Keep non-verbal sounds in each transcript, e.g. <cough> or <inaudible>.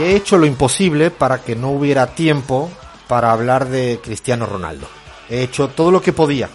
he hecho lo imposible para que no hubiera tiempo para hablar de Cristiano Ronaldo. He hecho todo lo que podía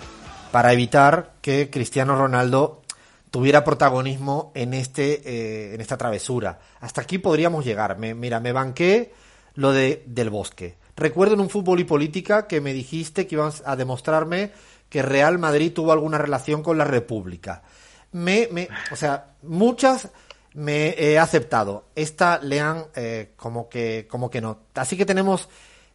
para evitar que Cristiano Ronaldo tuviera protagonismo en este eh, en esta travesura. Hasta aquí podríamos llegar. Me, mira, me banqué lo de del bosque. Recuerdo en un fútbol y política que me dijiste que ibas a demostrarme que Real Madrid tuvo alguna relación con la República. Me, me, o sea, muchas me he aceptado. Esta lean eh, como que como que no. Así que tenemos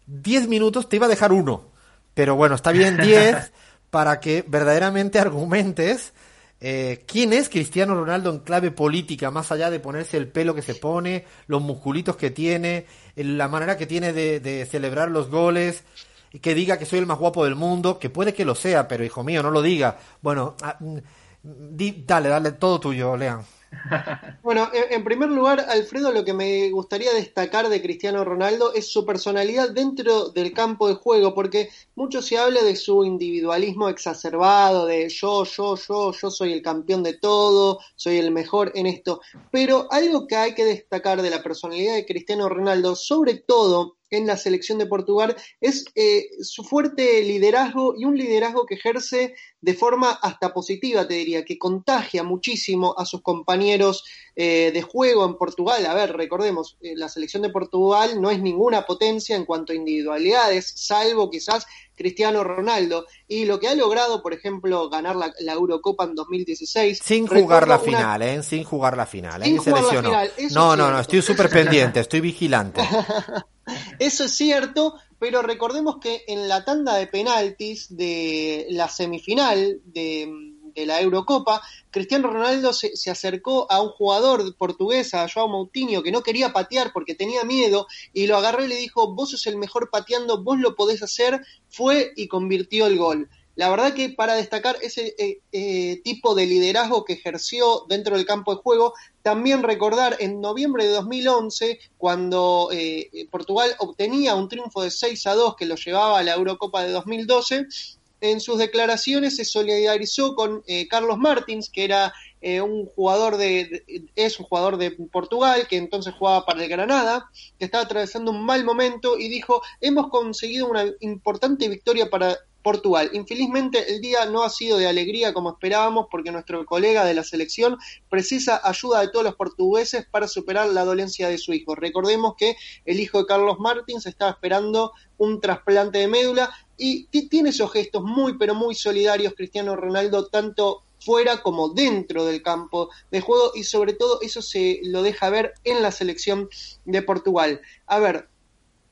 10 minutos, te iba a dejar uno, pero bueno, está bien <laughs> 10 para que verdaderamente argumentes eh, quién es Cristiano Ronaldo en clave política, más allá de ponerse el pelo que se pone, los musculitos que tiene, la manera que tiene de, de celebrar los goles, y que diga que soy el más guapo del mundo, que puede que lo sea, pero hijo mío, no lo diga. Bueno, ah, mm, di- dale, dale, todo tuyo, Lean. <laughs> Bueno, en, primer lugar, Alfredo, lo que me gustaría destacar de Cristiano Ronaldo es su personalidad dentro del campo de juego, porque mucho se habla de su individualismo exacerbado, de yo, yo, yo, yo soy el campeón de todo, soy el mejor en esto, pero algo que hay que destacar de la personalidad de Cristiano Ronaldo, sobre todo en la selección de Portugal, es eh, su fuerte liderazgo y un liderazgo que ejerce de forma hasta positiva, te diría, que contagia muchísimo a sus compañeros eh, de juego en Portugal. A ver, recordemos, eh, la selección de Portugal no es ninguna potencia en cuanto a individualidades, salvo quizás Cristiano Ronaldo. Y lo que ha logrado, por ejemplo, ganar la, la Eurocopa en 2016. Sin jugar la una- final, ¿eh? Sin jugar la final, ¿eh? Sin jugar la final, No, no, no, estoy súper pendiente, estoy vigilante. <laughs> Eso es cierto, pero recordemos que en la tanda de penaltis de la semifinal de, la Eurocopa, Cristiano Ronaldo se, se acercó a un jugador portugués, a Joao Moutinho, que no quería patear porque tenía miedo, y lo agarró y le dijo, vos sos el mejor pateando, vos lo podés hacer, fue y convirtió el gol. La verdad que para destacar ese eh, eh, tipo de liderazgo que ejerció dentro del campo de juego, también recordar en noviembre de 2011, cuando eh, Portugal obtenía un triunfo de 6 a 2 que lo llevaba a la Eurocopa de 2012, en sus declaraciones se solidarizó con Carlos Martins, que era eh, un jugador de, de- es un jugador de Portugal, que entonces jugaba para el Granada, que estaba atravesando un mal momento y dijo, hemos conseguido una importante victoria para Portugal. Infelizmente el día no ha sido de alegría como esperábamos porque nuestro colega de la selección precisa ayuda de todos los portugueses para superar la dolencia de su hijo. Recordemos que el hijo de Carlos Martins estaba esperando un trasplante de médula y ti- tiene esos gestos muy pero muy solidarios Cristiano Ronaldo tanto fuera como dentro del campo de juego y sobre todo eso se lo deja ver en la selección de Portugal. A ver,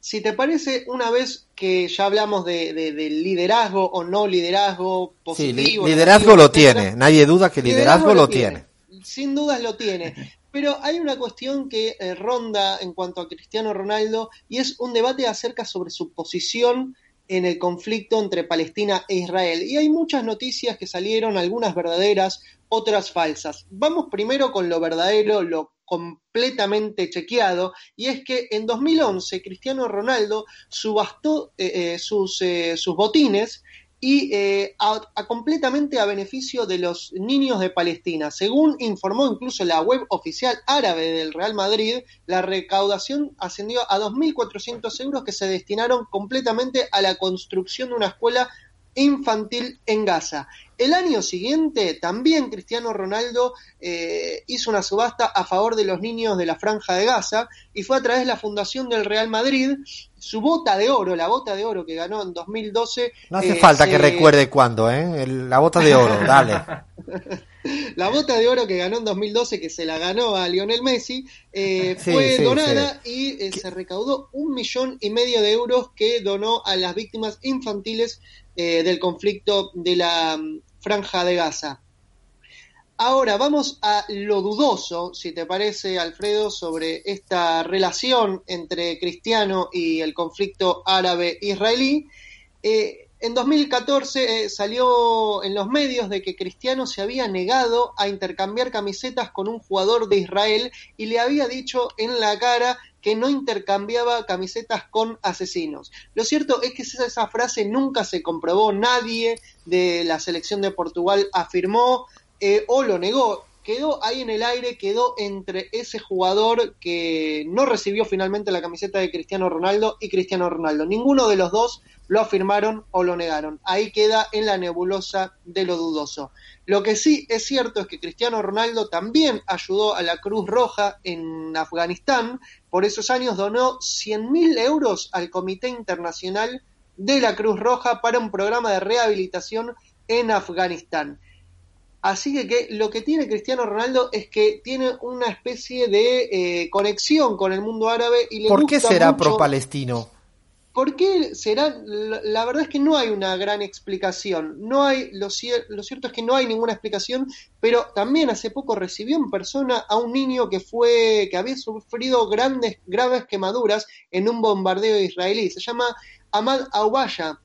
si te parece, una vez que ya hablamos de, liderazgo o no liderazgo Sí, positivo, li- liderazgo negativo, lo etcétera, tiene, nadie duda que liderazgo lo tiene. Sin dudas lo tiene. Pero hay una cuestión que eh, ronda en cuanto a Cristiano Ronaldo y es un debate acerca sobre su posición en el conflicto entre Palestina e Israel. Y hay muchas noticias que salieron, algunas verdaderas, otras falsas. Vamos primero con lo verdadero, lo completamente chequeado, y es que en 2011 Cristiano Ronaldo subastó eh, eh, sus, eh, sus botines y eh, a, a completamente a beneficio de los niños de Palestina. Según informó incluso la web oficial árabe del Real Madrid, la recaudación ascendió a 2.400 euros que se destinaron completamente a la construcción de una escuela infantil en Gaza. El año siguiente también Cristiano Ronaldo eh, hizo una subasta a favor de los niños de la franja de Gaza y fue a través de la fundación del Real Madrid su bota de oro, la bota de oro que ganó en 2012. No hace eh, falta que recuerde cuándo, ¿eh? La bota de oro, <laughs> dale. <laughs> La bota de oro que ganó en 2012, que se la ganó a Lionel Messi, eh, Sí, fue sí, donada y eh, se recaudó un millón y medio de euros que donó a las víctimas infantiles eh, del conflicto de la mm, franja de Gaza. Ahora vamos a lo dudoso, si te parece, Alfredo, sobre esta relación entre Cristiano y el conflicto árabe-israelí. Eh, en 2014 eh, salió en los medios de que Cristiano se había negado a intercambiar camisetas con un jugador de Israel y le había dicho en la cara que no intercambiaba camisetas con asesinos. Lo cierto es que esa frase nunca se comprobó, nadie de la selección de Portugal afirmó eh, o lo negó. Quedó ahí en el aire, quedó entre ese jugador que no recibió finalmente la camiseta de Cristiano Ronaldo y Cristiano Ronaldo. Ninguno de los dos lo afirmaron o lo negaron. Ahí queda en la nebulosa de lo dudoso. Lo que sí es cierto es que Cristiano Ronaldo también ayudó a la Cruz Roja en Afganistán. Por esos años donó 100.000 euros al Comité Internacional de la Cruz Roja para un programa de rehabilitación en Afganistán. Así que, lo que tiene Cristiano Ronaldo es que tiene una especie de eh, conexión con el mundo árabe y le ¿Por qué será pro-palestino? ¿Por qué será? La verdad es que no hay una gran explicación. No hay, lo, lo, cierto es que no hay ninguna explicación, pero también hace poco recibió en persona a un niño que fue, que había sufrido grandes, graves quemaduras en un bombardeo israelí. Se llama Ahmad Awaya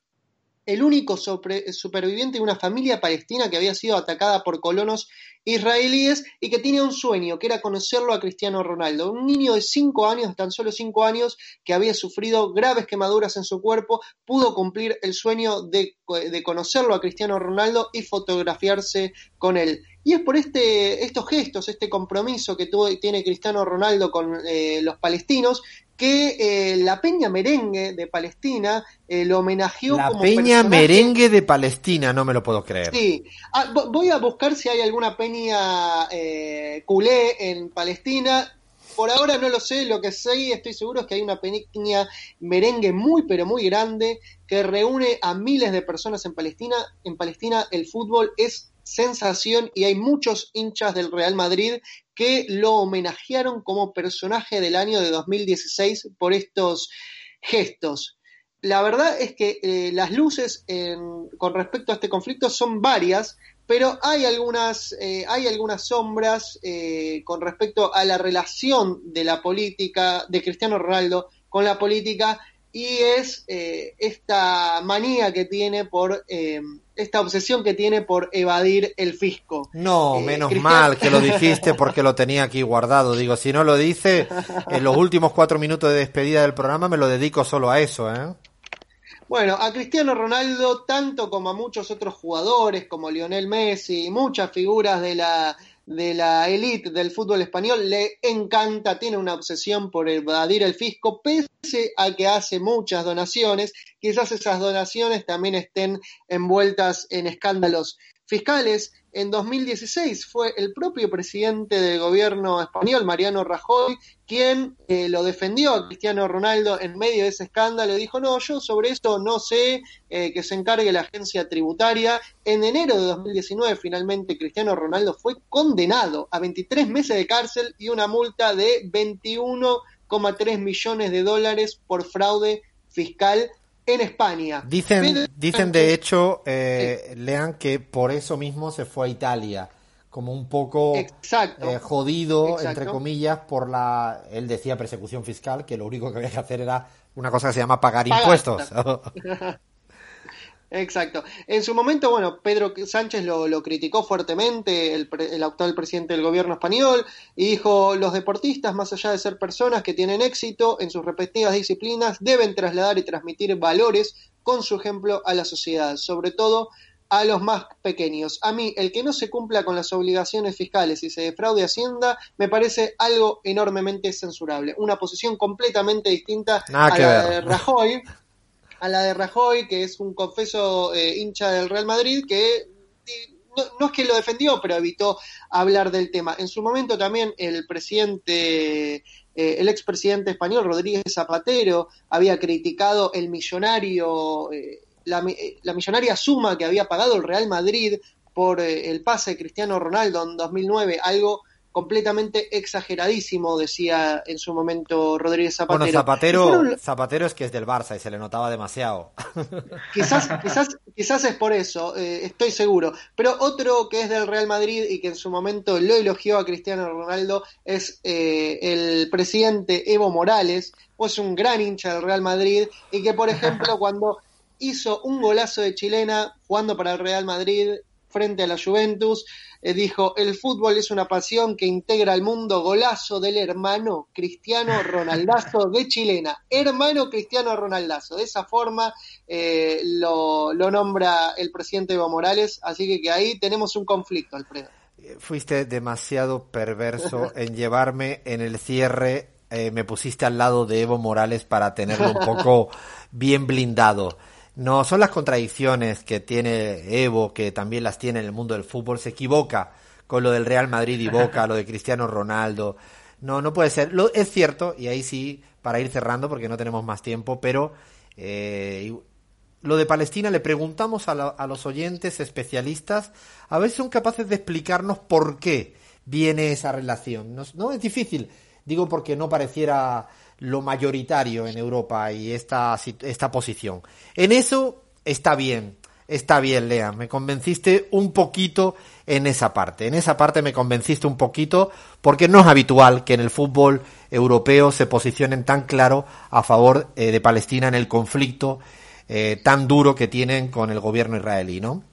el único superviviente de una familia palestina que había sido atacada por colonos israelíes y que tenía un sueño, que era conocerlo a Cristiano Ronaldo. Un niño de cinco años, tan solo cinco años, que había sufrido graves quemaduras en su cuerpo, pudo cumplir el sueño de, conocerlo a Cristiano Ronaldo y fotografiarse con él. Y es por este, estos gestos, este compromiso que tuvo, tiene Cristiano Ronaldo con eh, los palestinos, que eh, la Peña Merengue de Palestina eh, lo homenajeó la Peña Merengue de Palestina, no me lo puedo creer. Sí, ah, voy a buscar si hay alguna peña eh, culé en Palestina. Por ahora no lo sé, lo que sé estoy seguro es que hay una peña merengue muy pero muy grande que reúne a miles de personas en Palestina. En Palestina el fútbol es sensación y hay muchos hinchas del Real Madrid que lo homenajearon como personaje del año de 2016 por estos gestos. La verdad es que eh, las luces con respecto a este conflicto son varias, pero hay algunas, eh, hay algunas sombras eh, con respecto a la relación de la política, de Cristiano Ronaldo con la política, y es esta manía que tiene por esta obsesión que tiene por evadir el fisco. No, eh, menos mal que lo <laughs> dijiste porque lo tenía aquí guardado. Digo, si no lo dice, en los últimos cuatro minutos de despedida del programa me lo dedico solo a eso, ¿eh? Bueno, a Cristiano Ronaldo, tanto como a muchos otros jugadores, como Lionel Messi, y muchas figuras de la de la élite del fútbol español le encanta, tiene una obsesión por evadir el fisco, pese a que hace muchas donaciones, quizás esas donaciones también estén envueltas en escándalos fiscales. En 2016 fue el propio presidente del gobierno español, Mariano Rajoy, quien eh, lo defendió a Cristiano Ronaldo en medio de ese escándalo. Dijo, no, yo sobre esto no sé, eh, que se encargue la agencia tributaria. En enero de 2019 finalmente Cristiano Ronaldo fue condenado a 23 meses de cárcel y una multa de 21,3 millones de dólares por fraude fiscal en España. Dicen, dicen de hecho, eh, lean que por eso mismo se fue a Italia, como un poco eh, jodido, entre comillas, por la, él decía persecución fiscal, que lo único que había que hacer era una cosa que se llama pagar. impuestos. <laughs> Exacto. En su momento, bueno, Pedro Sánchez lo, criticó fuertemente, el, el, actual presidente del gobierno español, y dijo, los deportistas, más allá de ser personas que tienen éxito en sus respectivas disciplinas, deben trasladar y transmitir valores con su ejemplo a la sociedad, sobre todo a los más pequeños. A mí, el que no se cumpla con las obligaciones fiscales y se defraude Hacienda, me parece algo enormemente censurable. Una posición completamente distinta a la de Rajoy, a la de Rajoy, que es un confeso eh, hincha del Real Madrid, que no, es que lo defendió, pero evitó hablar del tema. En su momento también el presidente, eh, el expresidente español Rodríguez Zapatero había criticado el millonario, eh, la, la, millonaria suma que había pagado el Real Madrid por el pase de Cristiano Ronaldo en 2009, algo completamente exageradísimo, decía en su momento Rodríguez Zapatero. Bueno, Zapatero, Zapatero es que es del Barça y se le notaba demasiado. <laughs> Quizás, quizás, quizás es por eso, eh, estoy seguro. Pero otro que es del Real Madrid y que en su momento lo elogió a Cristiano Ronaldo es eh, el presidente Evo Morales, pues un gran hincha del Real Madrid y que, por ejemplo, <laughs> cuando hizo un golazo de chilena jugando para el Real Madrid frente a la Juventus, eh, dijo, el fútbol es una pasión que integra al mundo, golazo del hermano Cristiano Ronaldazo de chilena, hermano Cristiano Ronaldazo, de esa forma eh, lo, lo, nombra el presidente Evo Morales, así que, que ahí tenemos un conflicto, Alfredo. Eh, fuiste demasiado perverso en llevarme en el cierre, me pusiste al lado de Evo Morales para tenerlo un poco <laughs> bien blindado. No, son las contradicciones que tiene Evo, que también las tiene en el mundo del fútbol. Se equivoca con lo del Real Madrid y Boca, lo de Cristiano Ronaldo. No, no puede ser. Lo, es cierto, y ahí sí, para ir cerrando, porque no tenemos más tiempo, pero eh, lo de Palestina le preguntamos a, a, los oyentes especialistas, a ver si son capaces de explicarnos por qué viene esa relación. No, no es difícil, digo porque no pareciera lo mayoritario en Europa y esta, esta posición. En eso está bien, está bien, Lea. Me convenciste un poquito en esa parte. En esa parte me convenciste un poquito porque no es habitual que en el fútbol europeo se posicionen tan claro a favor eh, de Palestina en el conflicto eh, tan duro que tienen con el gobierno israelí, ¿no?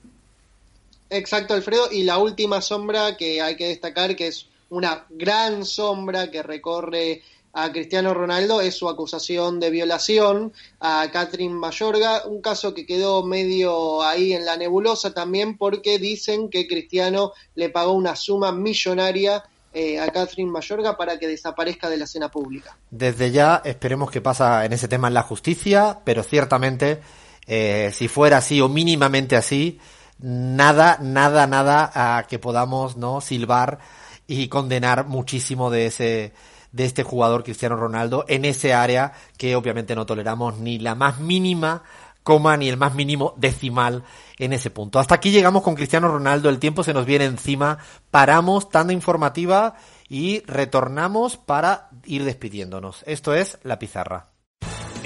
Exacto, Alfredo. Y la última sombra que hay que destacar, que es una gran sombra que recorre a Cristiano Ronaldo es su acusación de violación a Catherine Mayorga, un caso que quedó medio ahí en la nebulosa también porque dicen que Cristiano le pagó una suma millonaria eh, a Catherine Mayorga para que desaparezca de la escena pública. Desde ya esperemos que pasa en ese tema en la justicia, pero ciertamente eh, si fuera así o mínimamente así, nada, nada, nada a que podamos no silbar y condenar muchísimo de ese de este jugador Cristiano Ronaldo en ese área que obviamente no toleramos ni la más mínima coma ni el más mínimo decimal en ese punto. Hasta aquí llegamos con Cristiano Ronaldo, el tiempo se nos viene encima, paramos tanda informativa y retornamos para ir despidiéndonos. Esto es La Pizarra.